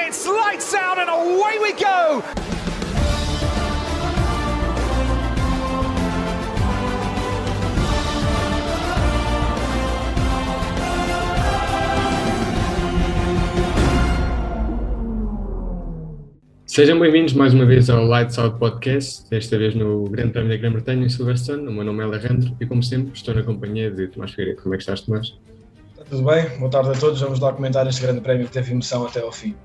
and it's lights out and away we go. Sejam bem-vindos mais uma vez ao Lights Out Podcast, desta vez no Grande Prémio da Grã-Bretanha em Silverstone. O meu nome é Alejandro e, como sempre, estou na companhia de Tomás Figueiredo. Como é que estás, Tomás? Está tudo bem? Boa tarde a todos. Vamos lá comentar este Grande Prémio que teve emoção até ao fim.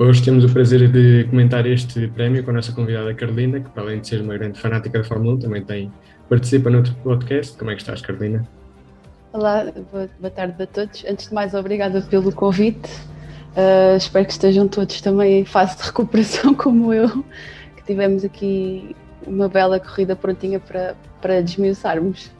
Hoje temos o prazer de comentar este prémio com a nossa convidada Carolina, que, para além de ser uma grande fanática da Fórmula 1, também tem, participa no outro podcast. Como é que estás, Carolina? Olá, boa, tarde a todos. Antes de mais, obrigada pelo convite. Uh, espero que estejam todos também em fase de recuperação como eu, que tivemos aqui uma bela corrida prontinha para, para desmiuçarmos.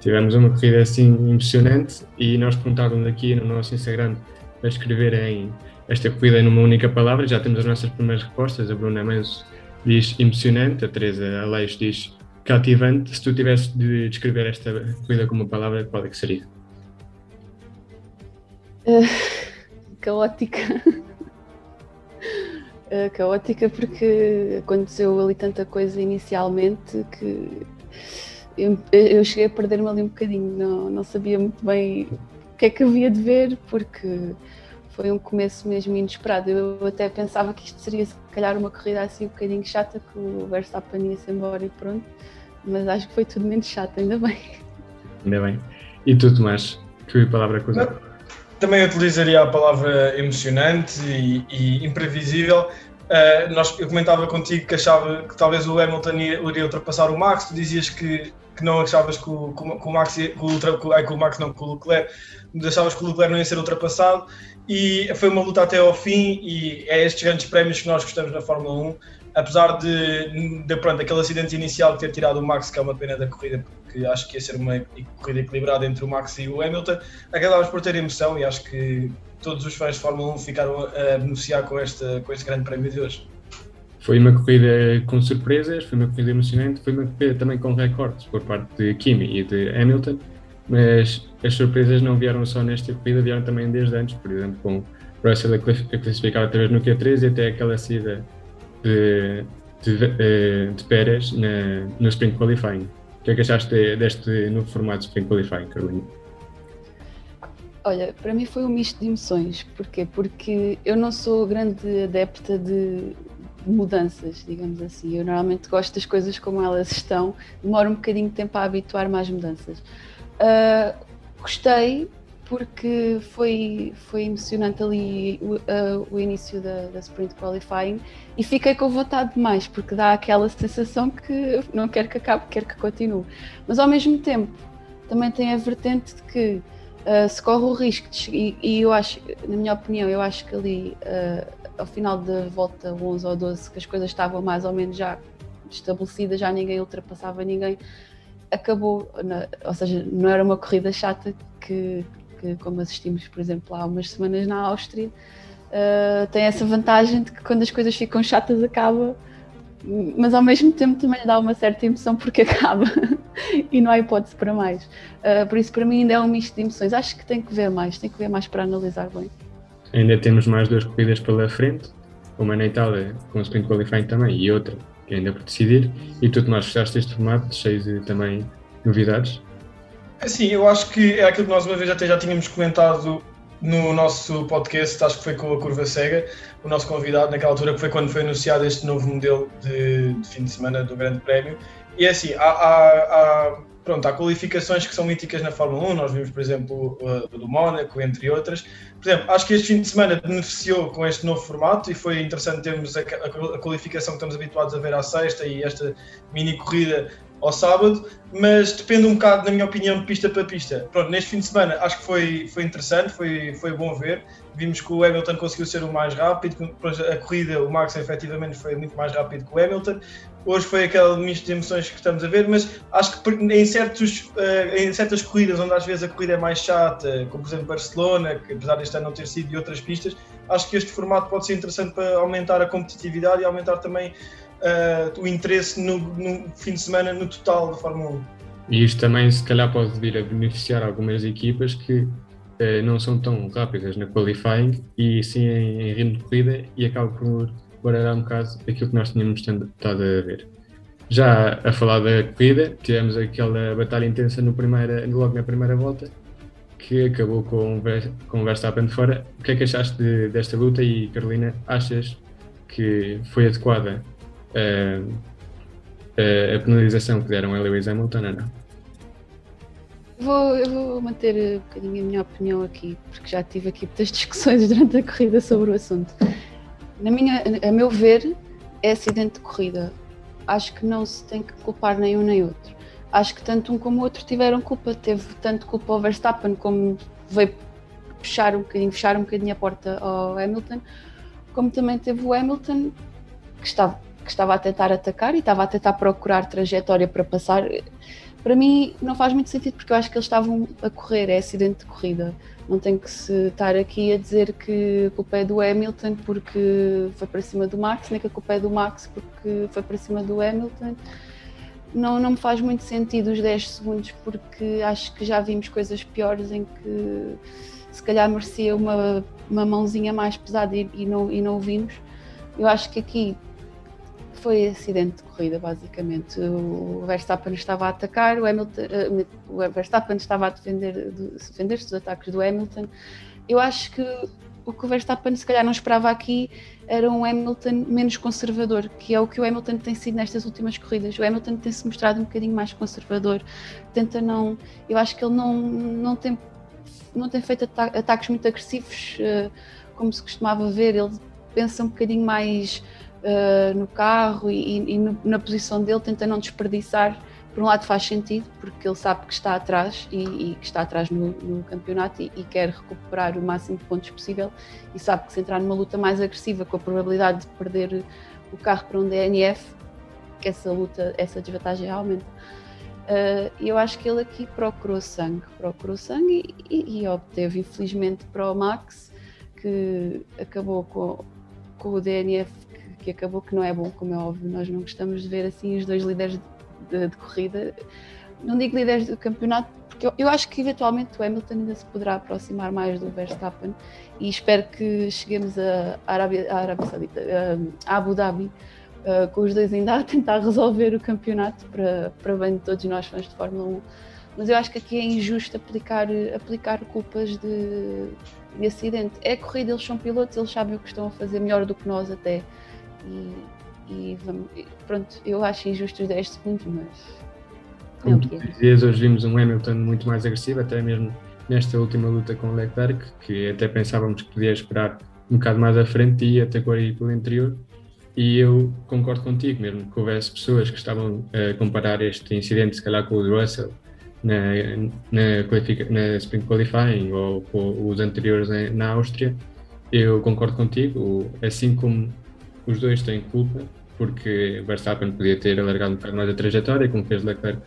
Tivemos uma corrida assim emocionante e nós perguntávamos aqui no nosso Instagram para escreverem esta corrida numa única palavra. Já temos as nossas primeiras respostas. A Bruna Manso diz emocionante, a Teresa Aleixo diz cativante. Se tu tivesse de descrever esta corrida com uma palavra, qual é que seria? Uh caótica. uh, caótica porque aconteceu ali tanta coisa inicialmente que eu, eu cheguei a perder-me ali um bocadinho, não, não sabia muito bem o que é que havia de ver, porque foi um começo mesmo inesperado. Eu até pensava que isto seria se calhar uma corrida assim um bocadinho chata, que o Verstappen ia-se embora e pronto, mas acho que foi tudo menos chato, ainda bem. Ainda bem. E tu, Tomás, que palavra usaste? Também utilizaria a palavra emocionante e, e imprevisível. Uh, nós, eu comentava contigo que achava que talvez o Hamilton iria ultrapassar o Max, tu dizias que, que não achavas que o, que o Max, que o, que o Max não, que o Leclerc, achavas que o Leclerc não ia ser ultrapassado e foi uma luta até ao fim e é estes grandes prémios que nós gostamos na Fórmula 1, apesar de, de pronto, aquele acidente inicial ter tirado o Max, que é uma pena da corrida, que acho que ia ser uma corrida equilibrada entre o Max e o Hamilton, acabámos por ter emoção e acho que todos os fãs de Fórmula 1 ficaram a beneficiar com, esta, com este grande prémio de hoje. Foi uma corrida com surpresas, foi uma corrida emocionante, foi uma corrida também com recordes por parte de Kimi e de Hamilton, mas as surpresas não vieram só nesta corrida, vieram também desde antes, por exemplo, com Russell a classificar outra vez no Q3 e até aquela saída de, de, de, de Pérez na, no Sprint Qualifying. O que é que achaste deste novo formato de Spring Qualifying, Carolina? Olha, para mim foi um misto de emoções. Porquê? Porque eu não sou grande adepta de mudanças, digamos assim. Eu normalmente gosto das coisas como elas estão, demora um bocadinho de tempo a habituar-me às mudanças. Uh, gostei, porque foi, foi emocionante ali o, uh, o início da, da, Sprint Qualifying e fiquei com vontade de mais, porque dá aquela sensação que não quero que acabe, quero que continue. Mas ao mesmo tempo também tem a vertente de que uh, se corre o risco, de, e, e, eu acho, na minha opinião, eu acho que ali ao final da volta 11 ou 12, que as coisas estavam mais ou menos já estabelecidas, já ninguém ultrapassava ninguém, acabou, ou seja, não era uma corrida chata que que, como assistimos, por exemplo, há umas semanas na Áustria, uh, tem essa vantagem de que quando as coisas ficam chatas acaba, mas ao mesmo tempo também dá uma certa emoção porque acaba e não há hipótese para mais. Uh, por isso, para mim, ainda é um misto de emoções. Acho que tem que ver mais, tem que ver mais para analisar bem. Ainda temos mais duas corridas pela frente, uma na Itália com o Sprint Qualifying também e outra que ainda por decidir. E tu, Tomás, gostaste deste formato, cheio de também novidades? Sim, eu acho que é aquilo que nós uma vez até já tínhamos comentado no nosso podcast, acho que foi com a Curva Cega, o nosso convidado naquela altura, que foi quando foi anunciado este novo modelo de, de fim de semana do Grande Prémio. E é assim, há, há, há, pronto, há qualificações que são míticas na Fórmula 1, nós vimos, por exemplo, o do Mónaco, entre outras. Por exemplo, acho que este fim de semana beneficiou com este novo formato e foi interessante termos a, a, qualificação que estamos habituados a ver à sexta e esta mini corrida ao sábado, mas depende um bocado, na minha opinião, de pista para pista. Pronto, neste fim de semana acho que foi, foi interessante, foi, foi bom ver. Vimos que o Hamilton conseguiu ser o mais rápido, a corrida, o Max efetivamente foi muito mais rápido que o Hamilton. Hoje foi aquele misto de emoções que estamos a ver, mas acho que em, certos, eh, em certas corridas, onde às vezes a corrida é mais chata, como por exemplo Barcelona, que apesar deste ano não ter sido, e outras pistas, acho que este formato pode ser interessante para aumentar a competitividade e aumentar também uh, o interesse no, no, fim de semana no total da Fórmula 1. E isto também, se calhar, pode vir a beneficiar algumas equipas que uh, não são tão rápidas na qualifying e sim em, em ritmo de corrida e acaba por baralhar um bocado aquilo que nós tínhamos estado a ver. Já a falar da corrida, tivemos aquela batalha intensa no primeira, logo na primeira volta, que acabou com, o Verstappen de fora. O que é que achaste de, desta luta e, Carolina, achas que foi adequada uh, uh, a penalização que deram a Lewis Hamilton ou não? Vou, eu vou manter um bocadinho a minha opinião aqui, porque já tive aqui muitas discussões durante a corrida sobre o assunto. Na minha, a meu ver, é acidente de corrida. Acho que não se tem que culpar nem um nem outro. Acho que tanto um como o outro tiveram culpa. Teve tanto culpa o Verstappen, como veio fechar um bocadinho, fechar um bocadinho a porta ao Hamilton, como também teve o Hamilton, que estava, que estava a tentar atacar e estava a tentar procurar trajetória para passar para mim não faz muito sentido porque eu acho que eles estavam a correr, é acidente de corrida. Não tem que se estar aqui a dizer que a culpa é do Hamilton porque foi para cima do Max, nem que a culpa é do Max porque foi para cima do Hamilton. Não, não me faz muito sentido os 10 segundos porque acho que já vimos coisas piores em que se calhar merecia uma, uma mãozinha mais pesada e, e, não, e não o vimos. Eu acho que aqui foi acidente de corrida, basicamente. O Verstappen estava a atacar, o, Hamilton, uh, o Verstappen estava a defender, defender-se dos ataques do Hamilton. Eu acho que o que o Verstappen se calhar não esperava aqui era um Hamilton menos conservador, que é o que o Hamilton tem sido nestas últimas corridas. O Hamilton tem-se mostrado um bocadinho mais conservador, tenta não. Eu acho que ele não, não, tem, não tem feito ata ataques muito agressivos, uh, como se costumava ver. Ele pensa um bocadinho mais uh, no carro e, e no, na posição dele, tenta não desperdiçar. Por um lado faz sentido, porque ele sabe que está atrás e, e que está atrás no, no campeonato e, e, quer recuperar o máximo de pontos possível e sabe que se entrar numa luta mais agressiva, com a probabilidade de perder o carro para um DNF, que essa luta, essa desvantagem aumenta. Uh, eu acho que ele aqui procurou sangue, procurou sangue e, e, obteve, infelizmente, para o Max, que acabou com, com o DNF que acabou que não é bom, como é óbvio. Nós não gostamos de ver assim os dois líderes de, de corrida. Não digo líderes do campeonato, porque eu, eu, acho que eventualmente o Hamilton ainda se poderá aproximar mais do Verstappen e espero que cheguemos a Arábia, a Arábia Saudita, a Abu Dhabi, uh, com os dois ainda a tentar resolver o campeonato para, para bem de todos nós fãs de Fórmula 1. Mas eu acho que aqui é injusto aplicar, aplicar culpas de, de acidente. É corrida, eles são pilotos, eles sabem o que estão a fazer melhor do que nós até. E, e vamos, pronto, eu acho injusto os 10 segundos, mas. É Como tu dizias, hoje vimos um Hamilton muito mais agressivo, até mesmo nesta última luta com o Leclerc, que até pensávamos que podia esperar um bocado mais à frente e até aí pelo interior. E eu concordo contigo, mesmo que houvesse pessoas que estavam a comparar este incidente, se calhar, com o Russell na, na, na Sprint Qualifying ou com os anteriores na Áustria, eu concordo contigo. Assim como os dois têm culpa, porque Verstappen podia ter alargado um bocado mais a trajetória, como fez Leclerc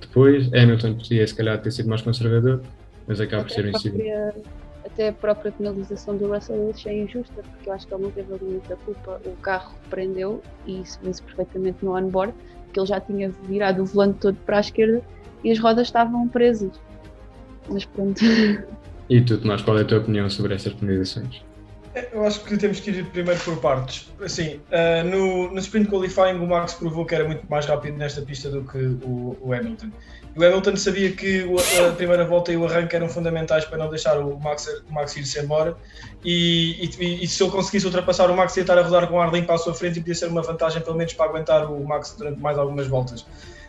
depois. Hamilton podia, se calhar, ter sido mais conservador, mas acaba por ser um incidente. Até a própria penalização do Russell eu achei injusta, porque eu acho que ele não teve ali muita culpa. O carro prendeu e isso vê-se perfeitamente no onboard, que ele já tinha virado o volante todo para a esquerda e as rodas estavam presas. Mas pronto. E tu, Tomás, qual é a tua opinião sobre essas penalizações? Eu acho que temos que ir primeiro por partes. Assim, uh, no, no sprint qualifying o Max provou que era muito mais rápido nesta pista do que o, o Hamilton. O Hamilton sabia que o, a primeira volta e o arranque eram fundamentais para não deixar o Max, o Max ir-se embora. E, e, e, se ele conseguisse ultrapassar o Max, ia estar a rodar com ar limpo à sua frente e podia ser uma vantagem, pelo menos, para aguentar o Max durante mais algumas voltas.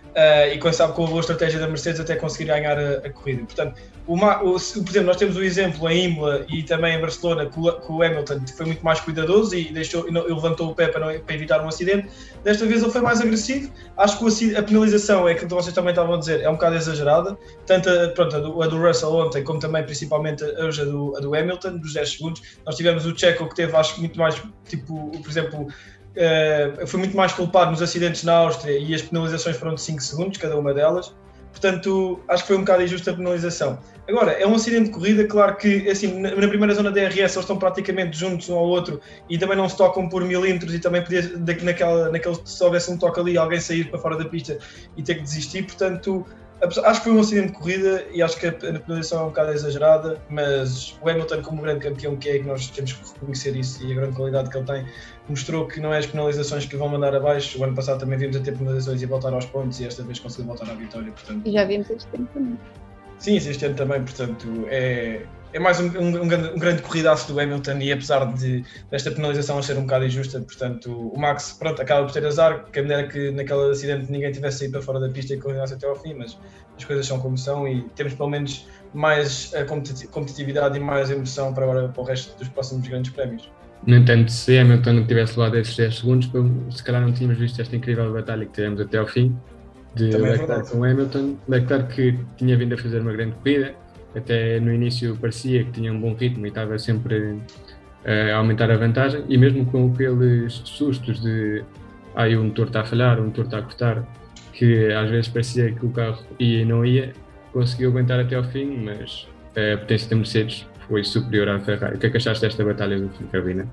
Uh, e quem sabe com a boa estratégia da Mercedes até conseguir ganhar a, a corrida. Portanto, o, o, por exemplo, nós temos o exemplo em Imola e também em Barcelona que o, que o Hamilton foi muito mais cuidadoso e deixou e, não, e levantou o pé para, não, para, evitar um acidente. Desta vez ele foi mais agressivo. Acho que a penalização é que vocês também estavam a dizer, é um bocado exagerada. Tanto a, pronto, a, do, a do Russell ontem, como também principalmente hoje a do, a do Hamilton, dos 10 segundos. Nós tivemos o Checo que teve, acho muito mais, tipo, por exemplo, uh, foi muito mais culpado nos acidentes na Áustria e as penalizações foram de 5 segundos, cada uma delas. Portanto, acho que foi um bocado injusta a penalização. Agora, é um acidente de corrida, claro que assim, na, primeira zona da DRS eles estão praticamente juntos um ao outro e também não se tocam por milímetros e também podia, naquela, naquele, se houvesse um toque ali, alguém sair para fora da pista e ter que desistir. Portanto, Acho que foi um acidente de corrida e acho que a penalização é um bocado exagerada, mas o Hamilton, como grande campeão que é, que nós temos que reconhecer isso e a grande qualidade que ele tem, mostrou que não é as penalizações que vão mandar abaixo. O ano passado também vimos a ter penalizações e voltar aos pontos e esta vez conseguiu voltar à vitória. Portanto... E já vimos este ano também. Sim, este ano também, portanto, é, é mais um, um, um, grande, um grande corridaço do Hamilton e apesar de desta penalização ser um bocado injusta, portanto, o Max pronto, acaba por ter azar, que a maneira que naquele acidente ninguém tivesse saído para fora da pista e continuasse até ao fim, mas as coisas são como são e temos pelo menos mais eh, competitividade e mais emoção para agora para o resto dos próximos grandes prémios. No entanto, se Hamilton tivesse levado esses 10 segundos, se calhar não tínhamos visto esta incrível batalha que tivemos até ao fim de é Leclerc com Hamilton. Leclerc que tinha vindo a fazer uma grande corrida, até no início parecia que tinha um bom ritmo e estava sempre a aumentar a vantagem, e mesmo com aqueles sustos de ah, o motor está a falhar, o motor está a cortar, que às vezes parecia que o carro ia e não ia, conseguiu aguentar até ao fim, mas a potência da Mercedes foi superior à Ferrari. O que é que achaste desta batalha do fim, Carolina?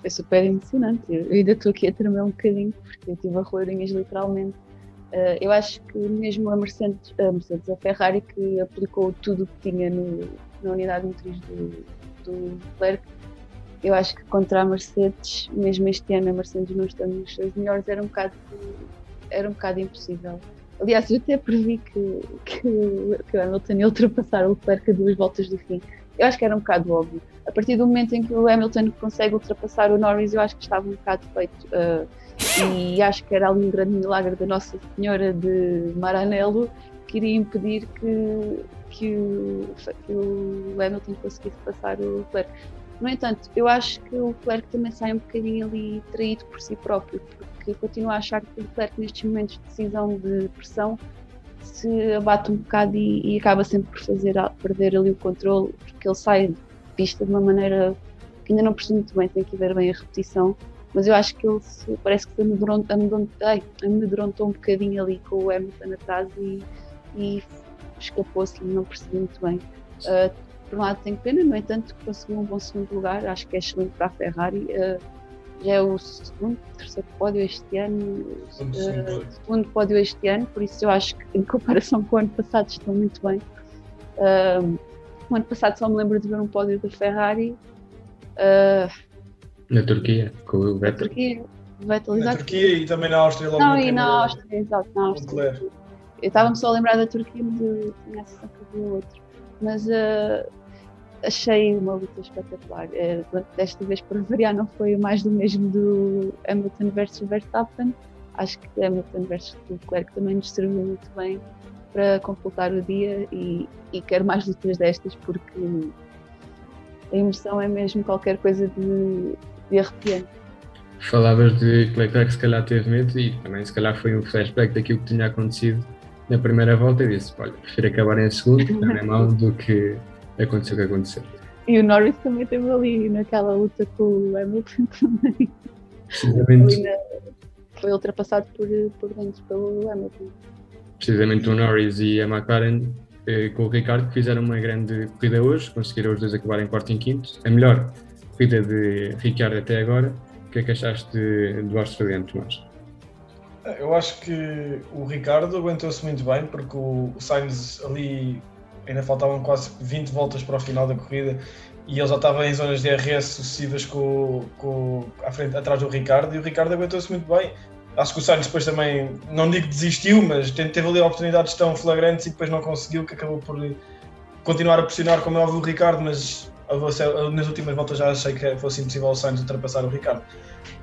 Foi super emocionante. Eu ainda estou aqui a tremer um bocadinho, porque eu tive a roedinhas literalmente Uh, eu acho que mesmo a Mercedes, a Mercedes, a Ferrari, que aplicou tudo o que tinha no, na unidade motriz do, do Leclerc, eu acho que contra a Mercedes, mesmo este ano a Mercedes não estamos as melhores, era um bocado, era um bocado impossível. Aliás, eu até previ que, que, que o Hamilton ia ultrapassar o Leclerc a duas voltas do fim. Eu acho que era um bocado óbvio. A partir do momento em que o Hamilton consegue ultrapassar o Norris, eu acho que estava um bocado feito. Uh, e acho que era ali um grande milagre da Nossa Senhora de Maranello que iria impedir que, que, o, que o Hamilton conseguisse passar o Leclerc. No entanto, eu acho que o Leclerc também sai um bocadinho ali traído por si próprio, porque continuo a achar que o Leclerc nestes momentos de decisão de pressão se abate um bocado e, e acaba sempre por fazer perder ali o controle, porque ele sai de pista de uma maneira que ainda não percebo muito bem, tem que ver bem a repetição, mas eu acho que ele se, parece que amedrontou, amedrontou um bocadinho ali com o Hamilton atrás e, e escapou-se, não percebi muito bem. Uh, por um lado tenho pena, no entanto conseguiu um bom segundo lugar, acho que é excelente para a Ferrari. Uh, já é o segundo, terceiro pódio este ano, uh, segundo pódio este ano, por isso eu acho que em comparação com o ano passado estão muito bem. Uh, o ano passado só me lembro de ver um pódio da Ferrari. Uh, na Turquia, com o Vettel. Na Turquia, Vettel, Na Turquia e também na Áustria logo Não, e na Áustria, exato, na Áustria. Eu estava-me só a lembrar da Turquia, mas eu tinha a sensação que havia outro. Mas uh, achei uma luta espetacular. Uh, desta vez, para variar, não foi mais do mesmo do Hamilton versus Verstappen. Acho que Hamilton versus Leclerc também nos serviu muito bem para completar o dia e, e quero mais lutas destas porque a emoção é mesmo qualquer coisa de de arrepiante. Falavas de que Leclerc se calhar teve medo e também se calhar foi um flashback daquilo que tinha acontecido na primeira volta e disse, olha, prefiro acabar em segundo, na mão, do que aconteceu o que aconteceu. E o Norris também esteve ali naquela luta com o Hamilton também. Precisamente. Foi ultrapassado por, por dentro pelo Hamilton. Precisamente o Norris e a McLaren eh, com o Ricardo que fizeram uma grande corrida hoje, conseguiram os dois acabar em quarto e quinto. A melhor corrida de Ricciardo até agora. O que é que achaste do australiano, Tomás? Eu acho que o Ricardo aguentou-se muito bem, porque o Sainz ali ainda faltavam quase 20 voltas para o final da corrida e ele já estava em zonas de RS sucessivas com, com, à frente, atrás do Ricardo e o Ricardo aguentou-se muito bem. Acho que o Sainz depois também, não digo desistiu, mas teve ali oportunidades tão flagrantes e depois não conseguiu, que acabou por continuar a pressionar, como é óbvio, o Ricardo, mas nas últimas voltas já achei que fosse impossível o Sainz ultrapassar o Ricardo.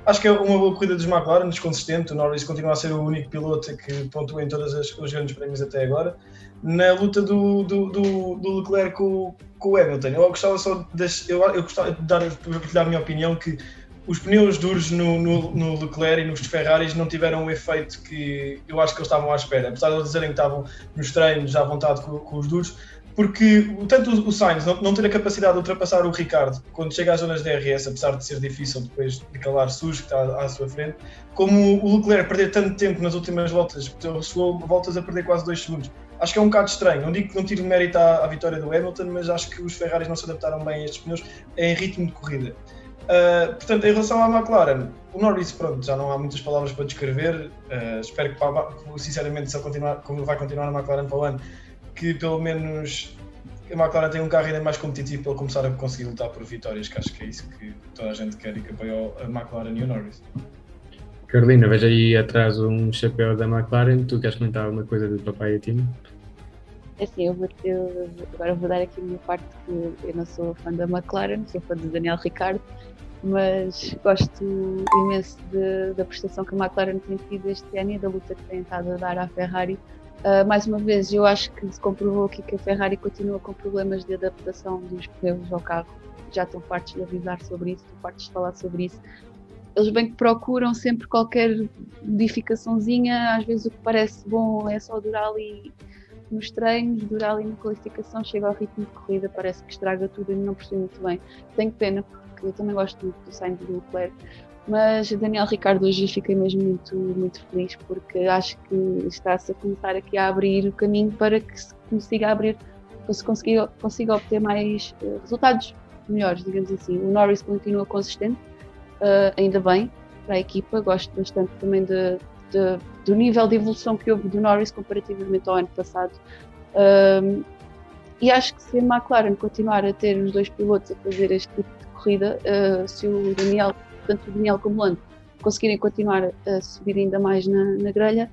Acho que é uma boa corrida dos McLaren, desconsistente. O Norris continua a ser o único piloto que pontua em todos os grandes prémios até agora. Na luta do, do, do, do Leclerc com, com o Hamilton, eu gostava só de, eu, eu gostava de dar, de a minha opinião que os pneus duros no, no, no, Leclerc e nos Ferraris não tiveram o efeito que eu acho que eles estavam à espera. Apesar de eles dizerem que estavam nos treinos à vontade com, com os duros, porque tanto o Sainz não, não, ter a capacidade de ultrapassar o Ricardo quando chega às zonas de DRS, apesar de ser difícil depois de calar sujo que está à, sua frente, como o Leclerc perder tanto tempo nas últimas voltas, chegou voltas a perder quase 2 segundos. Acho que é um bocado estranho. Não digo que não tire mérito à, à, vitória do Hamilton, mas acho que os Ferraris não se adaptaram bem a estes pneus em ritmo de corrida. Uh, portanto, em relação à McLaren, o Norris, pronto, já não há muitas palavras para descrever. Uh, espero que, sinceramente, se continuar, como vai continuar na McLaren para o ano, que pelo menos a McLaren tenha um carro ainda mais competitivo para ele começar a conseguir lutar por vitórias, que acho que é isso que toda a gente quer e que apoia a McLaren e o Norris. Carolina, veja aí atrás um chapéu da McLaren. Tu queres comentar alguma coisa do papai e time? É assim, eu, vou, eu agora vou dar aqui a minha parte que eu não sou fã da McLaren, sou fã de Daniel Ricciardo, mas gosto imenso de, da prestação que a McLaren tem tido este ano e da luta que tem estado a dar à Ferrari. Uh, mais uma vez, eu acho que se comprovou aqui que a Ferrari continua com problemas de adaptação dos pneus ao carro. Já estão fartos de avisar sobre isso, estão fartos de falar sobre isso. Eles bem que procuram sempre qualquer modificaçãozinha, às vezes o que parece bom é só durar ali nos treinos, durar ali na qualificação, chega ao ritmo de corrida, parece que estraga tudo e não percebo muito bem. Tenho pena, eu também gosto muito do Sainz do Leclerc, mas Daniel Ricardo hoje fiquei mesmo muito, muito feliz porque acho que está-se a começar aqui a abrir o caminho para que se consiga abrir, para se consiga, consiga obter mais uh, resultados melhores, digamos assim. O Norris continua consistente, uh, ainda bem, para a equipa, gosto bastante também de, de, do nível de evolução que houve do Norris comparativamente ao ano passado. Um, e acho que se a McLaren continuar a ter os dois pilotos a fazer este tipo corrida, uh, se o Daniel, tanto o Daniel como o Lando, conseguirem continuar a subir ainda mais na, na grelha,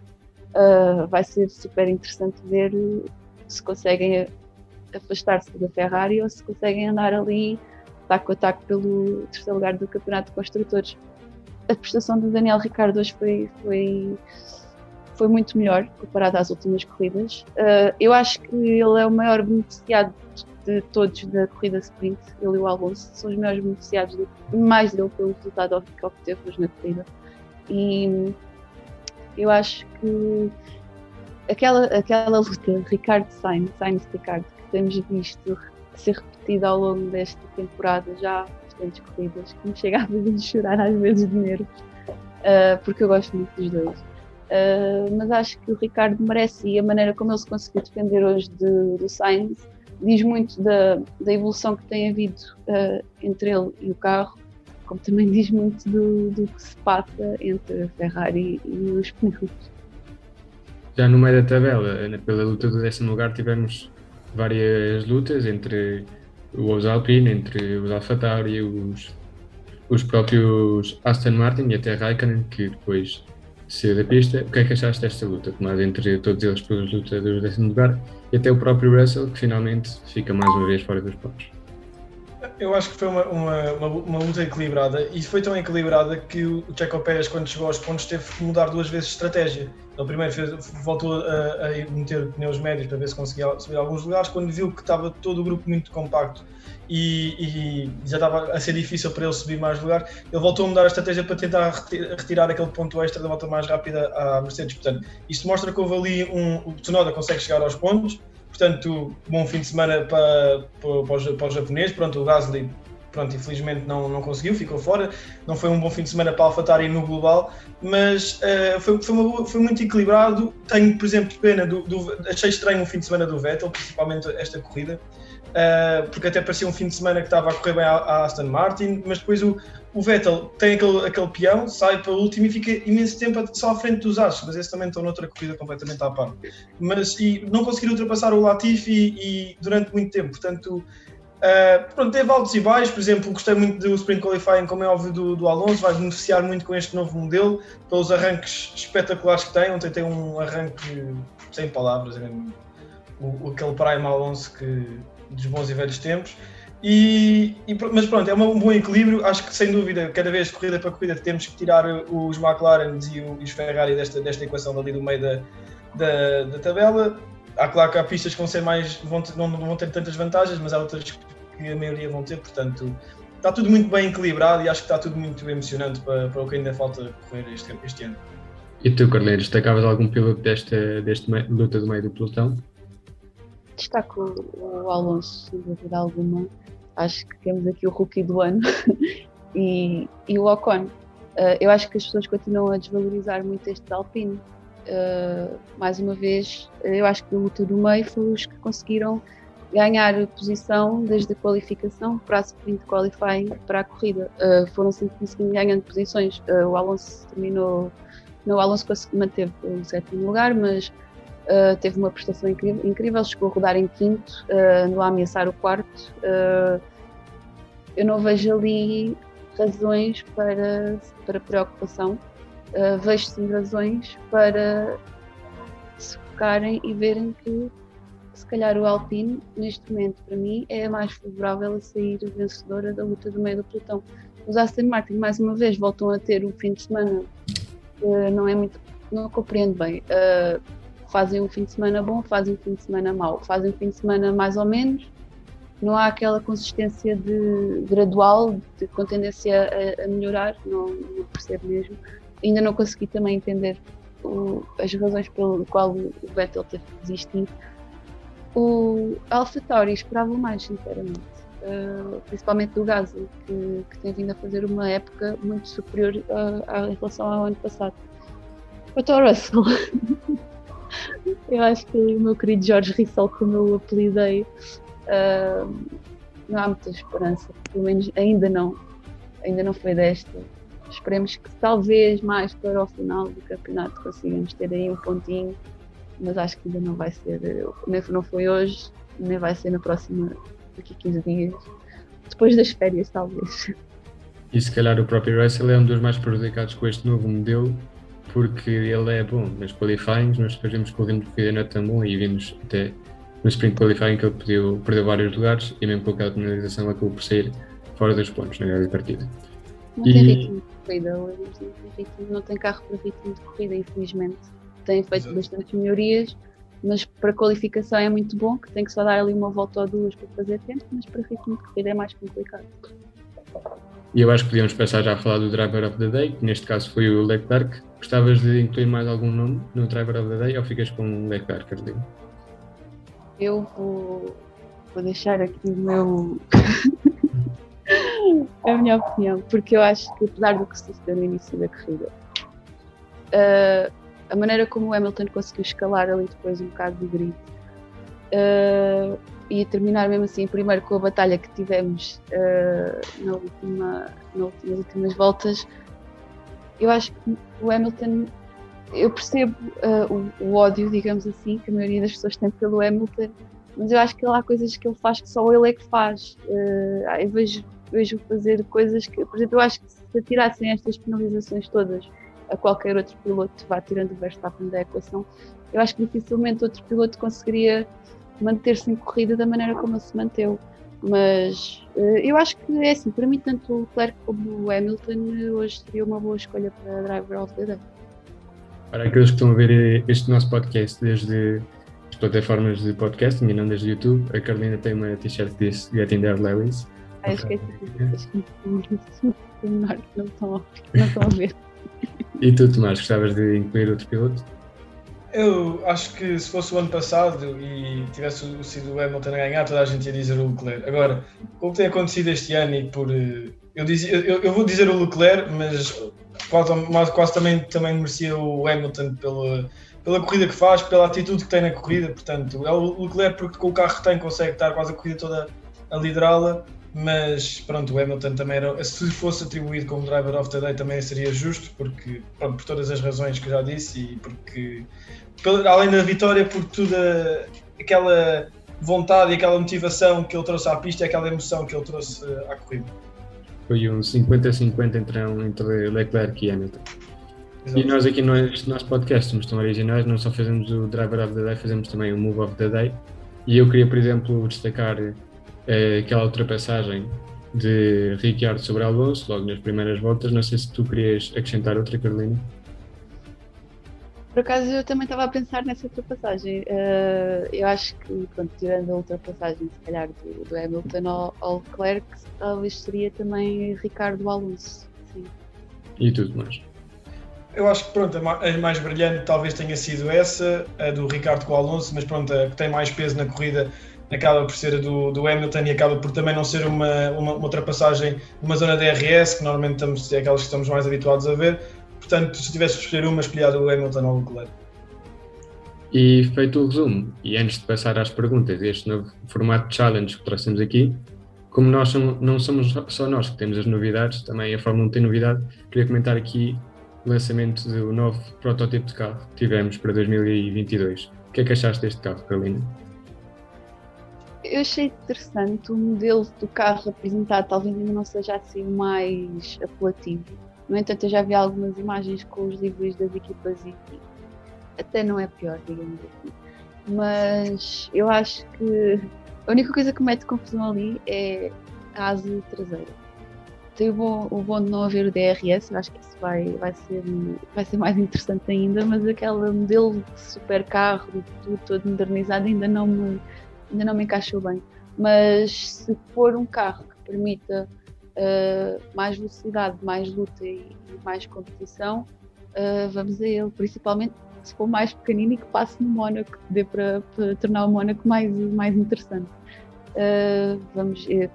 uh, vai ser super interessante ver se conseguem afastar-se da Ferrari ou se conseguem andar ali taco a taco pelo terceiro lugar do Campeonato de Construtores. A prestação do Daniel Ricardo hoje foi, foi, foi muito melhor comparada às últimas corridas. Uh, eu acho que ele é o maior beneficiado de todos da corrida sprint, ele e o Alonso, são os maiores beneficiados, de, mais dele pelo resultado que obteve hoje na corrida. E eu acho que aquela, aquela luta Ricardo Sainz, Sainz Ricardo, que temos visto ser repetida ao longo desta temporada, já bastantes corridas, que me chega a chorar às vezes de nervos, uh, porque eu gosto muito dos dois. Uh, mas acho que o Ricardo merece e a maneira como ele se conseguiu defender hoje de, do Sainz diz muito da, da evolução que tem havido uh, entre ele e o carro, como também diz muito do, do que se passa entre a Ferrari e os pneus. Já no meio da tabela, pela luta do décimo lugar, tivemos várias lutas entre os Alpine, entre os AlphaTauri, os, os próprios Aston Martin e até Raikkonen, que depois saiu da pista. O que é que achaste desta luta? Mas entre todos eles pela luta do décimo lugar e até o próprio Russell, que finalmente fica mais uma vez fora dos pontos. Eu acho que foi uma, uma, uma, uma, luta equilibrada e foi tão equilibrada que o Checo Pérez, quando chegou aos pontos, teve que mudar duas vezes de estratégia. Ele primeiro fez, voltou a, a, meter pneus médios para ver se conseguia subir alguns lugares, quando viu que estava todo o grupo muito compacto e, e, já estava a ser difícil para ele subir mais lugar, ele voltou a mudar a estratégia para tentar retirar aquele ponto extra da volta mais rápida à Mercedes. Portanto, isto mostra que houve ali um. O Tsunoda consegue chegar aos pontos Portanto, bom fim de semana para, para, para, os, japoneses. Pronto, o Gasly, pronto, infelizmente não, não conseguiu, ficou fora. Não foi um bom fim de semana para a AlphaTauri no global, mas uh, foi, foi, uma, foi, muito equilibrado. Tenho, por exemplo, pena, do, do, achei estranho o fim de semana do Vettel, principalmente esta corrida. Uh, porque até parecia um fim de semana que estava a correr bem à, Aston Martin, mas depois o, o Vettel tem aquele, aquele peão, sai para o último e fica imenso tempo só à frente dos Astros, mas esse também estão noutra corrida completamente à parte. Mas e não conseguiram ultrapassar o Latifi e, e durante muito tempo, portanto, uh, pronto, teve altos e baixos, por exemplo, gostei muito do Sprint Qualifying, como é óbvio, do, do Alonso, vai beneficiar muito com este novo modelo, pelos arranques espetaculares que tem, ontem tem um arranque sem palavras, é o, aquele Prime Alonso que dos bons e velhos tempos. E, e, mas pronto, é um bom equilíbrio. Acho que sem dúvida, cada vez corrida para corrida, temos que tirar os McLaren e os Ferrari desta, desta equação ali do meio da, da, da tabela. Há claro que há pistas que vão ser mais, vão ter, não, não vão ter tantas vantagens, mas há outras que a maioria vão ter, portanto está tudo muito bem equilibrado e acho que está tudo muito emocionante para, para o que ainda falta correr este, este ano. E tu, Carleiros, destacavas algum piloto desta, desta luta do meio do pelotão? Destaco o Alonso, sem dúvida alguma. Acho que temos aqui o rookie do ano e, e o Ocon. Uh, eu acho que as pessoas continuam a desvalorizar muito este Alpine. Uh, mais uma vez, eu acho que a luta do meio foi os que conseguiram ganhar posição desde a qualificação para a sprint qualifying para a corrida. Uh, foram sempre conseguindo ganhando posições. O Alonso terminou, não, o Alonso manteve o sétimo lugar, mas uh, teve uma prestação incrível, incrível, chegou a rodar em quinto, uh, a ameaçar o quarto. eu não vejo ali razões para, para preocupação, vejo sim razões para se focarem e verem que se calhar o Alpine, neste momento, para mim, é a mais favorável a sair vencedora da luta do meio do pelotão. Os Aston Martin, mais uma vez, voltam a ter um fim de semana uh, não é muito. não compreendo bem. Uh, fazem um fim de semana bom, fazem um fim de semana mau, fazem um fim de semana mais ou menos. Não há aquela consistência de gradual, de, com tendência a, a melhorar, não, não, percebo mesmo. Ainda não consegui também entender o, as razões pelo qual o Vettel teve que desistir o AlphaTauri esperava mais, sinceramente. Uh, principalmente do Gasly, que, que, tem vindo a fazer uma época muito superior uh, em relação ao ano passado. Quanto ao Russell, eu acho que o meu querido Jorge Rissol, como eu o apelidei, uh, não há muita esperança, pelo menos ainda não, ainda não foi desta. Esperemos que talvez mais para o final do campeonato consigamos ter aí um pontinho mas acho que ainda não vai ser, nem não foi hoje, nem vai ser na próxima, daqui a 15 dias, depois das férias talvez. E se calhar o próprio Russell é um dos mais prejudicados com este novo modelo, porque ele é bom nas qualifyings, nós depois vimos que o ritmo de corrida não é tão bom e vimos até no sprint qualifying que ele perdeu, perdeu vários lugares e mesmo com aquela penalização acabou por sair fora dos pontos na grande partida. Não e... tem ritmo de corrida, não tem carro para ritmo de corrida, infelizmente tem feito Exato. bastante melhorias, mas para qualificação é muito bom, que tem que só dar ali uma volta ou duas para fazer tempo, mas para ritmo de corrida é mais complicado. E eu acho que podíamos passar já a falar do Driver of the Day, que neste caso foi o Leclerc. Gostavas de incluir mais algum nome no Driver of the Day ou ficas com o Leclerc, Carolina? Eu vou, vou deixar aqui o meu. a minha opinião, porque eu acho que apesar do que se disse no início da corrida, uh, a maneira como o Hamilton conseguiu escalar ali depois um bocado de grid uh, e terminar mesmo assim primeiro com a batalha que tivemos uh, na última, nas últimas voltas, eu acho que o Hamilton, eu percebo uh, o, o, ódio, digamos assim, que a maioria das pessoas tem pelo Hamilton, mas eu acho que há coisas que ele faz que só ele é que faz. eu vejo, vejo fazer coisas que, por exemplo, eu acho que se tirassem estas penalizações todas a qualquer outro piloto vá tirando o Verstappen da equação, eu acho que dificilmente outro piloto conseguiria manter-se em corrida da maneira como ele se manteve. Mas uh, eu acho que é assim, para mim, tanto o Leclerc como o Hamilton eh, hoje seria uma boa escolha para Driver of the Day. Para aqueles que estão a ver este nosso podcast desde as plataformas de podcasting e não desde o YouTube, a Carolina tem uma t-shirt diz Getting There Lewis. Ah, esqueci, esqueci, não estão a ver. E tu, Tomás, gostavas de incluir outro piloto? Eu acho que se fosse o ano passado e tivesse sido o Hamilton a ganhar, toda a gente ia dizer o Leclerc. Agora, como tem acontecido este ano e por. Eh, eu, dizia, eu, eu vou dizer o Leclerc, mas quase, quase também, também merecia o Hamilton pela, pela corrida que faz, pela atitude que tem na corrida. Portanto, é o Leclerc porque com o carro que tem consegue estar quase a corrida toda a liderá-la mas pronto, o Hamilton também era, se fosse atribuído como driver of the day também seria justo, porque pronto, por todas as razões que já disse e porque além da vitória, por toda aquela vontade e aquela motivação que ele trouxe à pista e aquela emoção que ele trouxe à corrida. Foi um 50-50 entre, entre Leclerc e Hamilton. Exato. E nós aqui no nosso podcast somos tão originais, não só fazemos o Driver of the Day, fazemos também o Move of the Day. E eu queria, por exemplo, destacar é aquela ultrapassagem de Ricciardo sobre Alonso, logo nas primeiras voltas. Não sei se tu querias acrescentar outra, Carolina. Por acaso eu também estava a pensar nessa ultrapassagem. Uh, eu acho que, pronto, tirando a ultrapassagem, se calhar, do, do Hamilton ao, ao Leclerc, talvez seria também Ricardo Alonso. Sim. E tudo mais. Eu acho que pronto, a mais brilhante talvez tenha sido essa, a do Ricardo com o Alonso, mas pronto, a que tem mais peso na corrida acaba por ser do, do Hamilton e acaba por também não ser uma, uma, uma ultrapassagem numa zona DRS, que normalmente estamos, é aquelas que estamos mais habituados a ver. Portanto, se tivesse de escolher uma, escolher o Hamilton ou Leclerc. E feito o resumo, e antes de passar às perguntas, este novo formato de challenge que trouxemos aqui, como nós não somos só nós que temos as novidades, também a Fórmula 1 tem novidade, queria comentar aqui o lançamento do novo protótipo de carro que tivemos para 2022. O que é que achaste deste carro, Carolina? Eu achei interessante o modelo do carro apresentado, talvez ainda não seja assim mais apelativo. No entanto, eu já vi algumas imagens com os livros das equipas e até não é pior, digamos assim. Mas eu acho que a única coisa que mete confusão ali é a asa traseira. Tem o bom, o bom de não haver o DRS, eu acho que isso vai, vai, ser, vai ser mais interessante ainda, mas aquele modelo de super carro, tudo todo modernizado, ainda não me, ainda não me encaixou bem. Mas se for um carro que permita uh, mais velocidade, mais luta e, e mais competição, uh, vamos a ele, principalmente se for mais pequenino e que passe no Mónaco, dê para, para tornar o Mónaco mais, mais interessante. Uh, vamos ver.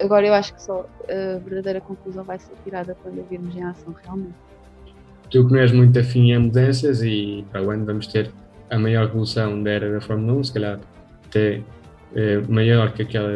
Agora eu acho que só a verdadeira conclusão vai ser tirada quando a virmos em ação realmente. Tu que não és muito afim a mudanças e para o ano vamos ter a maior revolução da era da Fórmula 1, se calhar até é, maior que aquela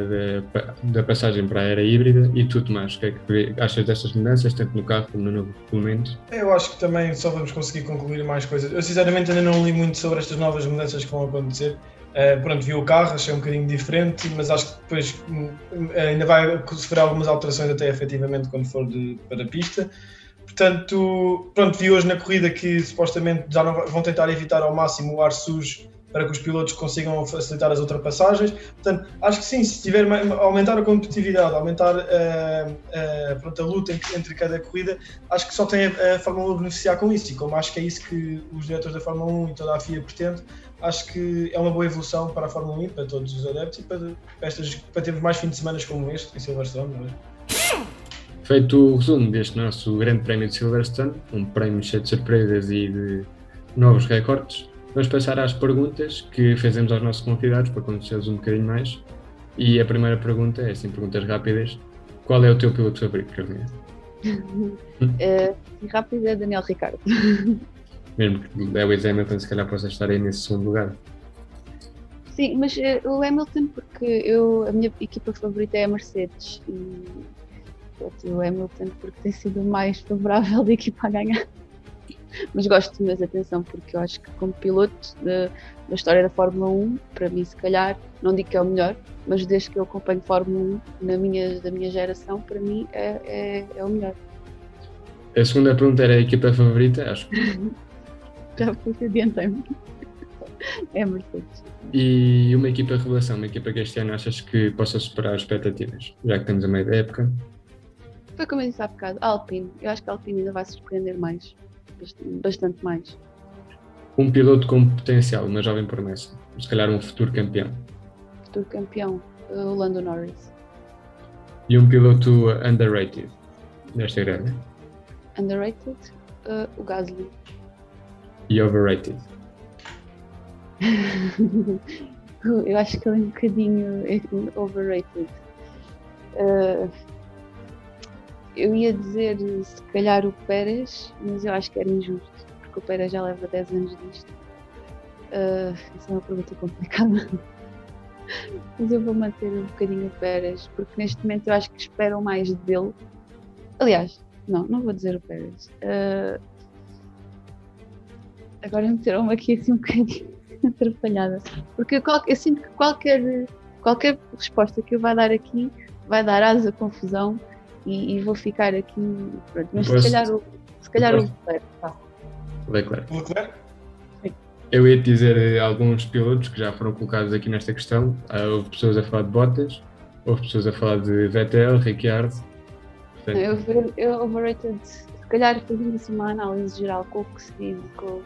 da, passagem para a era híbrida. E tu, Tomás, o que é que achas destas mudanças, tanto no carro como no novo regulamento? Eu acho que também só vamos conseguir concluir mais coisas. Eu, sinceramente, ainda não li muito sobre estas novas mudanças que vão acontecer. Uh, pronto, vi o carro, achei um bocadinho diferente, mas acho que depois uh, ainda vai sofrer algumas alterações até efetivamente quando for de, para a pista. Portanto, pronto, vi hoje na corrida que supostamente já não vão tentar evitar ao máximo o ar sujo para que os pilotos consigam facilitar as ultrapassagens. Portanto, acho que sim, se tiver aumentar a competitividade, aumentar uh, uh, pronto, a luta entre, cada corrida, acho que só tem a, a Fórmula 1 a beneficiar com isso. E como acho que é isso que os diretores da Fórmula 1 e toda a FIA pretendem, acho que é uma boa evolução para a Fórmula 1 e para todos os adeptos e para, para, estas, para termos mais fins de semana como este em Silverstone. É? Feito o resumo deste nosso Grande Prémio de Silverstone, um prémio cheio de surpresas e de novos recordes, Vamos passar às perguntas que fazemos aos nossos convidados para conhecê-los um bocadinho mais. E a primeira pergunta é assim, perguntas rápidas. Qual é o teu piloto favorito, Carolina? uh, rápido é Daniel Ricardo. Mesmo que Lewis Hamilton se calhar possa estar aí nesse segundo lugar. Sim, mas uh, o Hamilton porque eu, a minha equipa favorita é a Mercedes e o Hamilton porque tem sido o mais favorável da equipa a ganhar mas gosto de atenção porque eu acho que como piloto da, da história da Fórmula 1, para mim se calhar, não digo que é o melhor, mas desde que eu acompanho Fórmula 1 na minha, da minha geração, para mim é, é, é o melhor. A segunda pergunta era a equipa favorita, acho que. Já fui adiantei-me. É Mercedes. E uma equipa revelação, uma equipa que este ano achas que possa superar as expectativas, já que estamos a meio da época? Foi como eu disse há bocado, a Alpine. Eu acho que a Alpine ainda vai surpreender mais bastante mais. Um piloto com potencial, uma jovem promessa, se calhar um futuro campeão. Futuro campeão, o Lando Norris. E um piloto underrated nesta grande? Underrated, uh, o Gasly. E overrated? Eu acho que ele é um bocadinho overrated. Uh, eu ia dizer se calhar o Pérez, mas eu acho que era injusto, porque o Pérez já leva 10 anos disto. Uh, isso é uma pergunta complicada. mas eu vou manter um bocadinho o Pérez, porque neste momento eu acho que esperam mais dele. Aliás, não, não vou dizer o Pérez. Uh, agora meteram-me aqui assim um bocadinho atrapalhada. Porque eu, eu, sinto que qualquer, qualquer resposta que eu vá dar aqui vai dar asa à confusão e, e vou ficar aqui. Pronto, mas se calhar, o, se calhar o Leclerc. Tá. Leclerc. Leclerc? Eu ia dizer eh, alguns pilotos que já foram colocados aqui nesta questão. Ah, houve pessoas a falar de Bottas, houve pessoas a falar de Vettel, Ricciardo. Portanto... Eu, eu overrated, se calhar fazendo assim uma análise geral com o que se diz, com,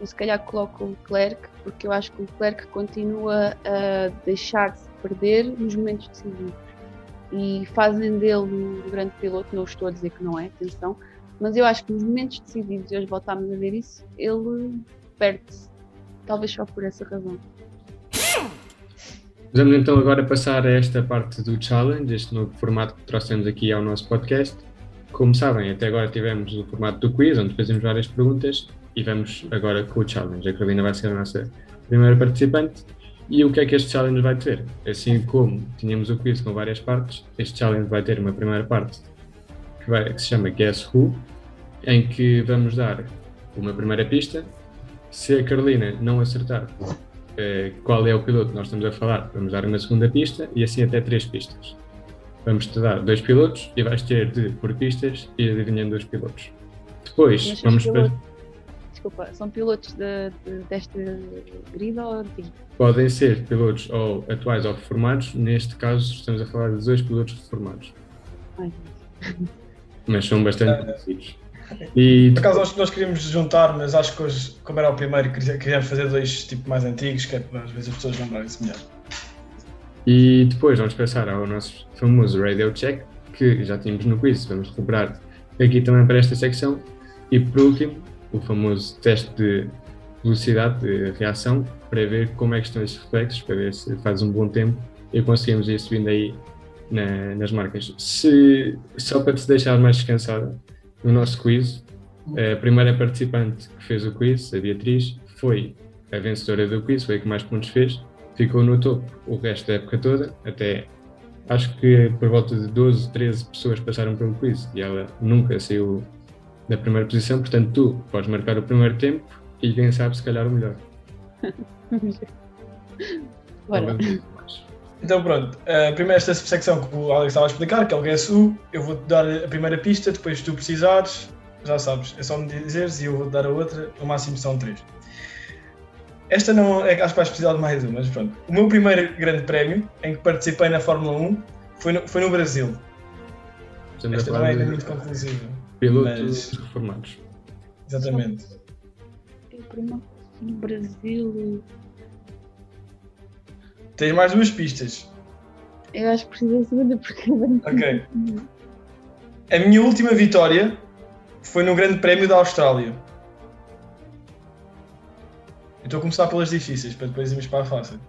eu se calhar coloco o Leclerc, porque eu acho que o Leclerc continua a deixar-se perder nos momentos decisivos e fazem dele um grande piloto. Não estou a dizer que não é, atenção, mas eu acho que nos momentos decisivos, e hoje voltámos a ver isso, ele perde-se. Talvez só por essa razão. Vamos então agora passar a esta parte do challenge, este novo formato que trouxemos aqui ao nosso podcast. Como sabem, até agora tivemos o formato do quiz, onde fazemos várias perguntas, e vamos agora com o challenge. A Carolina vai ser a nossa primeiro participante. E o que é que este challenge vai ter? Assim como tínhamos o quiz com várias partes, este challenge vai ter uma primeira parte que, vai, que se chama Guess Who, em que vamos dar uma primeira pista. Se a Carolina não acertar eh, qual é o piloto que nós estamos a falar, vamos dar uma segunda pista e assim até três pistas. Vamos te dar dois pilotos e vais ter de por pistas e adivinhando os pilotos. Depois Mas vamos para. Desculpa, são pilotos de, de- desta grida ou? Podem ser pilotos ou atuais ou reformados, neste caso estamos a falar de dois pilotos reformados, Ai, mas são bastante parecidos. E Por acaso nós, nós queríamos juntar, mas acho que hoje, como era o primeiro, queríamos fazer dois tipo mais antigos, que é para às vezes as pessoas lembrarem-se melhor. E depois vamos passar ao nosso famoso Radio Check, que já tínhamos no quiz, vamos recuperar aqui também para esta secção. E por último, o famoso teste de velocidade de reação, para ver como é que estão esses reflexos, para ver se faz um bom tempo e conseguimos ir subindo aí na- nas marcas. Se, só para te deixar mais descansada, no nosso quiz, a primeira participante que fez o quiz, a Beatriz, foi a vencedora do quiz, foi a que mais pontos fez, ficou no topo o resto da época toda, até acho que por volta de 12, 13 pessoas passaram pelo quiz e ela nunca saiu da primeira posição, portanto tu podes marcar o primeiro tempo e quem sabe se calhar o melhor. Bora. Então pronto, a primeira esta secção que o Alex estava a explicar, que é o Guess Who, eu vou-te dar a primeira pista, depois se tu precisares, já sabes, é só me dizeres e eu vou-te dar a outra, no máximo são três. Esta não, é, acho que vais precisar de mais uma, mas pronto. O meu primeiro grande prémio, em que participei na Fórmula 1, foi no, foi no Brasil. Estamos Esta não é ainda muito conclusiva. Pilotos mas- reformados. Exatamente. Eu primeiro no Brasil. Tens mais duas pistas. Eu acho que preciso da segunda porque eu não Ok. A minha última vitória foi no Grande Prémio da Austrália. Eu estou a começar pelas difíceis, para depois irmos para a fácil.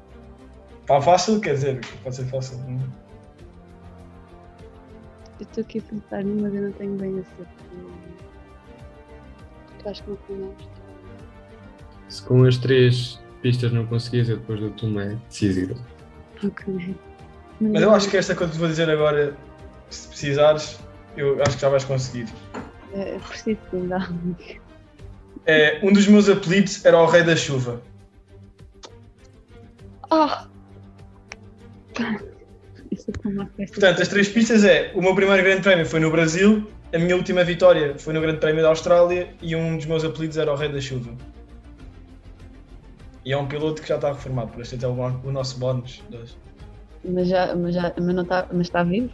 Para a fácil, quer dizer, pode ser fácil. não? Eu estou aqui a pensar numa, mas eu não tenho bem a certeza. Eu acho que não Austrália. Se com as três pistas não conseguires, eu depois dou-te uma decisiva. Ok. Mas eu acho que esta que eu te vou dizer agora, se precisares, eu acho que já vais conseguir. É, preciso de ainda. É, um dos meus apelidos era o Rei da Chuva. Ah! Portanto, as três pistas é: o meu primeiro Grande Prémio foi no Brasil, a minha última vitória foi no Grande Prémio da Austrália e um dos meus apelidos era o Rei da Chuva. E é um piloto que já está reformado, por este é o, o nosso bónus. de hoje. Mas, já, mas, já, mas, não está, mas está vivo?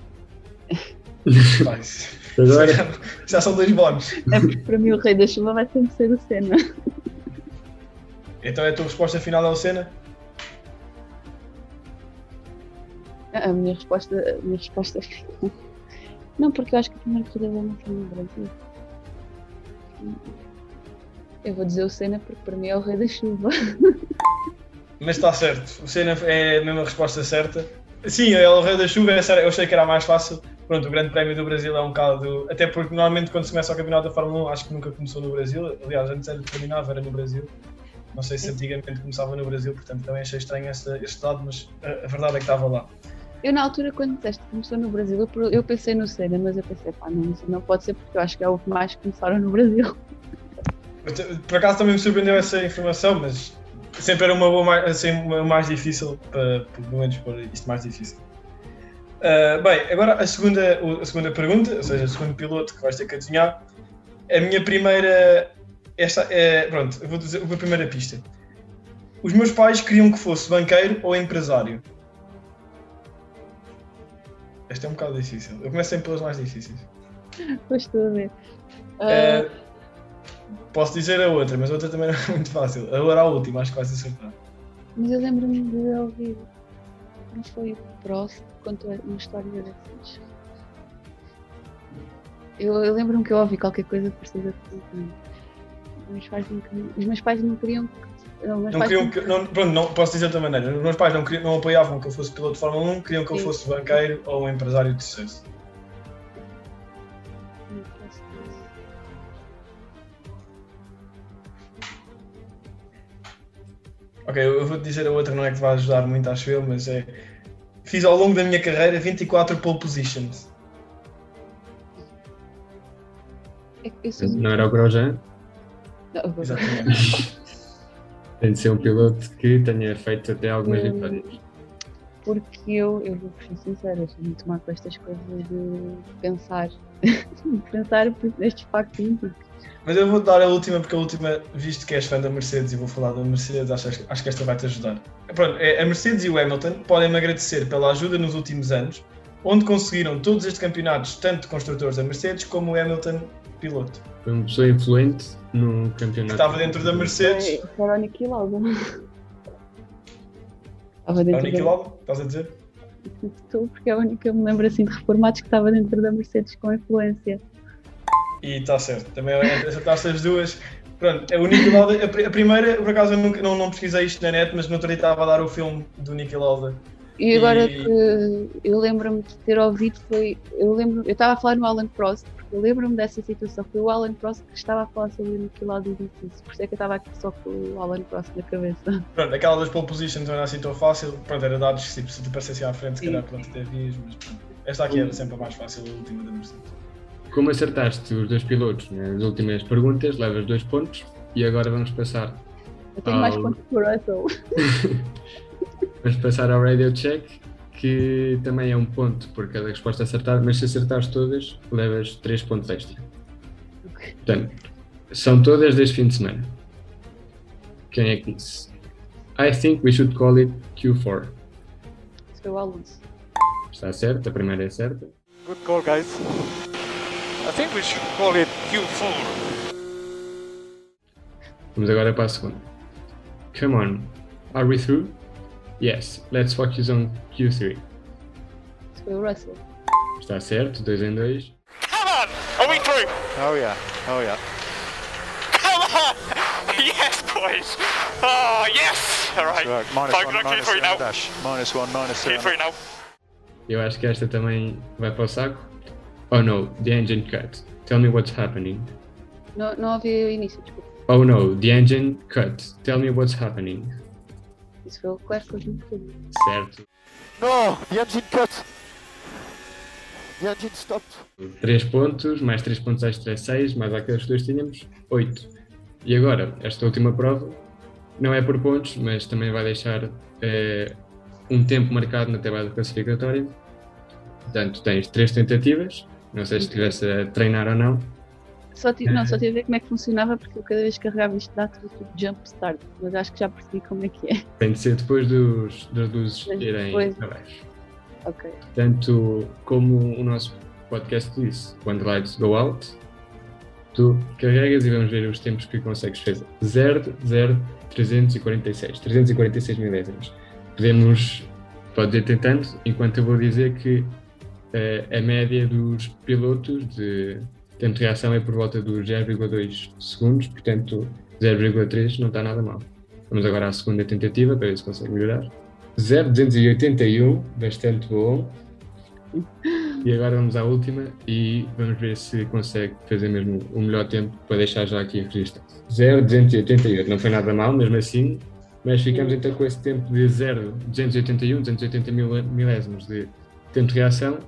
Isso Agora, já, já são dois bónus. É porque para mim o rei da chuva vai sempre ser o Senna. Então é a tua resposta final é o Senna? A minha resposta, a minha resposta é Não, porque eu acho que a primeira corrida dele não foi no Brasil. Eu vou dizer o Senna porque para mim é o rei da chuva. Mas está certo, o Senna é a mesma resposta certa. Sim, é o Rei da Chuva, era- eu achei que era mais fácil. Pronto, o Grande Prémio do Brasil é um bocado. Até porque normalmente quando se começa o campeonato da Fórmula 1, acho que nunca começou no Brasil. Aliás, antes era terminava, era no Brasil. Não sei se antigamente começava no Brasil, portanto também achei estranho este dado, mas a, a verdade é que estava lá. Eu na altura quando disseste que começou no Brasil, eu, pensei no Senna, mas eu pensei, pá, não, não pode ser porque eu acho que é o que mais começaram no Brasil. Por acaso também me surpreendeu essa informação, mas sempre era uma boa mais, assim, uma mais difícil para, pelo menos pôr isto mais difícil. Ah, bem, agora a segunda, a segunda pergunta, ou seja, o segundo piloto que vais ter que adivinhar. A minha primeira. Esta é. Pronto, vou dizer a primeira pista. Os meus pais queriam que fosse banqueiro ou empresário. Esta é um bocado difícil. Eu começo sempre pelas mais difíceis. Pois estou a ver. Ah, Eh, posso dizer a outra, mas a outra também não é muito fácil. Agora a última, acho que vais acertar. mas eu lembro-me de ouvir. Não foi o Prost que contou uma história dessas. Eu, eu lembro-me que eu ouvi qualquer coisa parecida com meus pais não queriam. Os meus pais não queriam que. Não, queriam que, não, pronto, não posso dizer de outra maneira. Os meus pais não, queriam, não apoiavam que eu fosse piloto de Fórmula 1, queriam que eu Sim. fosse banqueiro ou um empresário de sucesso. Ok, eu vou-te dizer a outra, não é que vai ajudar muito, acho eu, mas é. Fiz ao longo da minha carreira 24 pole positions. É que eu sou Não era o Grosjean? Exatamente. Tem de ser um piloto que tenha feito até algumas vitórias. Porque eu, eu vou ser sincera, sou muito má com estas coisas de pensar. pensar por estes factos. Mas eu vou dar a última, porque a última, visto que és fã da Mercedes e vou falar da Mercedes, acho, acho que esta vai te ajudar. Pronto, é, a Mercedes e o Hamilton podem me agradecer pela ajuda nos últimos anos, onde conseguiram todos estes campeonatos, tanto de construtores da Mercedes como o Hamilton piloto. Foi uma pessoa influente no Que campeonato. estava dentro da Mercedes. Foi era o Niki Lauda. Estava É o dentro Niki da... Lauda, estás a dizer? Tu, porque é a única que eu me lembro assim de reformados que estava dentro da Mercedes com influência. E está certo, também é acertaste as duas. Pronto, é o Niki Lauda, a primeira, por acaso eu nunca, não, não pesquisei isto na net, mas no outro dia estava a dar o filme do Niki Lauda. E agora E- que eu lembro-me de ter ouvido foi. Eu lembro eu estava a falar no Alan Prost, porque eu lembro-me dessa situação. Foi o Alan Prost que estava a falar sobre o Niki Lauda e disse. Por isso é que eu estava aqui só com o Alan Prost na cabeça. Pronto, aquela das pole positions não era assim tão fácil, pronto, era dados que tipo, se te aparecesse à frente, se calhar pronto, até vias, mas pronto. Esta aqui era sempre a mais fácil, a última da Mercedes. Como acertaste os dois pilotos nas últimas perguntas, levas dois pontos. E agora vamos passar, Eu tenho mais Ah, o- pontos que o Russell. vamos passar ao Radio Check, que também é um ponto por cada resposta acertada, mas se acertares todas, levas três pontos extra. Portanto, são todas deste fim de semana. Quem é que disse? I think we should call it Q4. Isso foi o Alonso. Está certo, a primeira é certa. Good call, guys. I think we should call it Q4. Vamos agora para a segunda. Come on, are we through? Yes, let's focus on Q3. Isso foi o Russell. Está certo, 2 em 2. Come on! Are we through? Oh yeah, oh yeah. Come on! yes, boys! Oh, yes! Alright. Right, minus Focus one, on minus Q3 two now. on the dash. Minus one, minus two. on the- Q3 now. Eu acho que esta também vai para o saco. Oh no, the engine cut. Tell me what's happening. Não, não ouvi o início, desculpa. Oh no, the engine cut. Tell me what's happening. Isso foi o que eu disse tudo. Certo. No, the engine cut. The engine stopped. 3 pontos, mais 3 pontos extra é 6, mais aqueles que dois tínhamos, 8. E agora, esta última prova não é por pontos, mas também vai deixar eh, um tempo marcado na tabela classificatória. Portanto, tens 3 tentativas, não sei se estivesse a treinar ou não. Só tive, não, só tive a ver como é que funcionava porque eu cada vez que carregava isto dá tudo tipo jump start, mas acho que já percebi como é que é. Tem de ser depois dos, das luzes Mas irem depois- abaixo. Ok. Portanto, como o nosso podcast disse, when the lights go out, tu carregas e vamos ver os tempos que consegues fazer. 0, 0, 346. 346 milésimos. Podemos, pode ir tentando, enquanto eu vou dizer que eh, a média dos pilotos de tempo de reação é por volta dos 0,2 segundos, portanto 0,3 não está nada mal. Vamos agora à segunda tentativa para ver se consegue melhorar. 0,281, bastante bom. E agora vamos à última e vamos ver se consegue fazer mesmo o melhor tempo para deixar já aqui registrado. 0,288, não foi nada mal, mesmo assim, mas ficamos então com esse tempo de 0,281, 280 mil, milésimos de tempo de reação.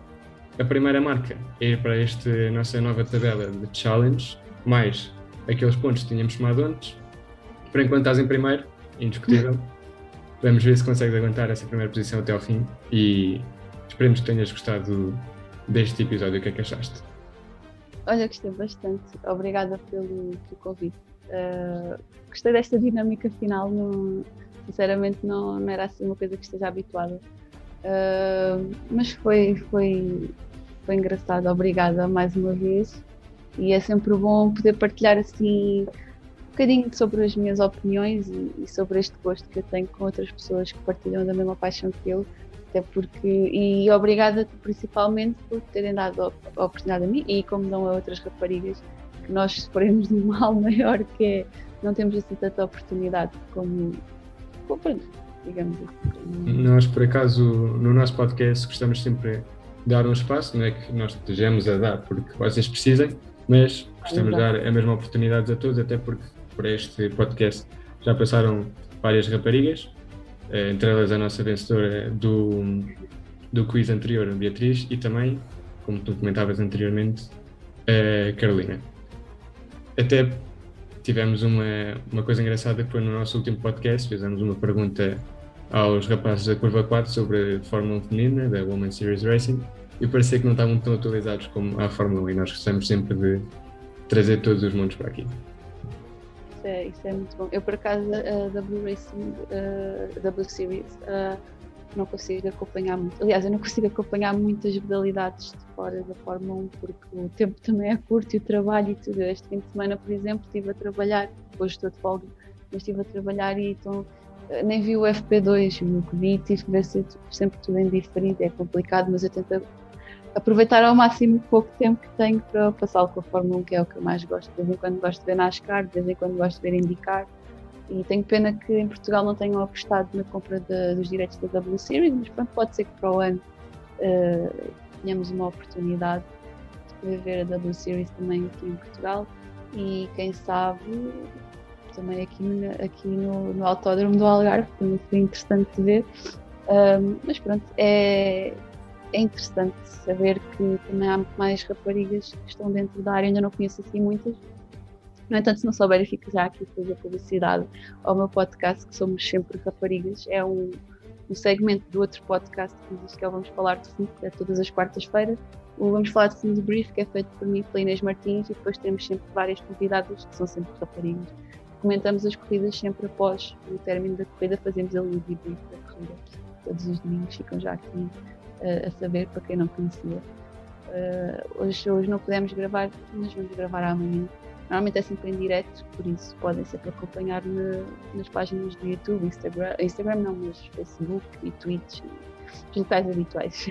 A primeira marca é para esta nossa nova tabela de challenge, mais aqueles pontos que tínhamos somado antes. Por enquanto estás em primeiro, indiscutível. Vamos ver se consegues aguentar essa primeira posição até ao fim e esperemos que tenhas gostado deste episódio. O que é que achaste? Olha, gostei bastante. Obrigada pelo, pelo convite. Uh, gostei desta dinâmica final. Não, sinceramente, não, não era assim uma coisa que esteja habituada. Uh, mas foi, foi, foi engraçado. Obrigada mais uma vez. E é sempre bom poder partilhar assim um bocadinho sobre as minhas opiniões e, e sobre este gosto que eu tenho com outras pessoas que partilham da mesma paixão que eu até porque e obrigada principalmente por terem dado a oportunidade a mim e como dão a outras raparigas que nós sofremos de um mal maior que é não temos assim tanta oportunidade como, como digamos assim. Nós, por acaso, no nosso podcast gostamos sempre dar um espaço, não é que nós estejamos a dar porque vocês precisem, mas gostamos de dar a mesma oportunidade a todos, até porque por este podcast já passaram várias raparigas, eh, entre elas a nossa vencedora do, do quiz anterior, a Beatriz, e também, como tu comentavas anteriormente, a Carolina. Até tivemos uma, uma coisa engraçada que foi no nosso último podcast, fizemos uma pergunta aos rapazes da Curva 4 sobre a Fórmula 1 feminina, da Women's Series Racing, e parecia que não estavam tão atualizados como a Fórmula 1, e nós gostamos sempre de trazer todos os mundos para aqui. Isso é, isso é muito bom. Eu, por acaso, a W Racing, a W Series, não consigo acompanhar muito. Aliás, eu não consigo acompanhar muitas modalidades de fora da Fórmula 1 porque o tempo também é curto e o trabalho e tudo. Este fim de semana, por exemplo, estive a trabalhar, hoje estou de folga, mas estive a trabalhar e então nem vi o FP2, o que vi, tive que ver sempre tudo em diferente, é complicado, mas eu tento aproveitar ao máximo o pouco tempo que tenho para passá-lo com a Fórmula 1, que é o que eu mais gosto. De vez em quando gosto de ver NASCAR, de vez em quando gosto de ver IndyCar. E tenho pena que em Portugal não tenham apostado na compra de, dos direitos da W Series, mas pronto, pode ser que para o ano uh, tenhamos uma oportunidade de ver a W Series também aqui em Portugal. E quem sabe também aqui, aqui no, no Autódromo do Algarve, também seria interessante de ver. Um, mas pronto, é, é interessante saber que também há muito mais raparigas que estão dentro da área, ainda não conheço assim muitas. No entanto, se não souberem, fico já aqui a fazer publicidade ao meu podcast, que somos sempre raparigas. É um, um segmento do outro podcast que existe, que é o Vamos Falar de Fundo, é todas as quartas-feiras. O Vamos Falar de Fundo Brief, que é feito por mim pela Inês Martins, e depois temos sempre várias convidadas que são sempre raparigas. Comentamos as corridas sempre após o término da corrida, fazemos ali o debrief da corrida. Todos os domingos ficam já aqui a saber, para quem não conhecia. Uh, hoje, hoje não podemos gravar, mas vamos gravar amanhã. Normalmente é sempre em direto, por isso podem sempre acompanhar na, nas páginas do YouTube, Instagram, Instagram não, mas Facebook e Twitch, os locais habituais.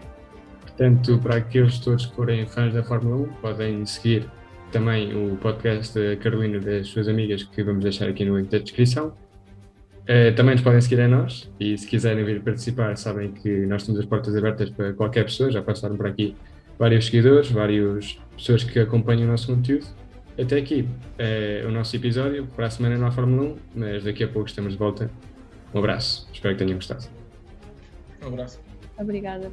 Portanto, para aqueles todos que forem fãs da Fórmula 1, podem seguir também o podcast da Carolina e das suas amigas, que vamos deixar aqui no link da descrição. Uh, também nos podem seguir a nós e se quiserem vir participar, sabem que nós temos as portas abertas para qualquer pessoa. Já passaram por aqui vários seguidores, várias pessoas que acompanham o nosso conteúdo. Até aqui é o nosso episódio. Para a semana não há Fórmula 1, mas daqui a pouco estamos de volta. Um abraço, espero que tenham gostado. Um abraço. Obrigada.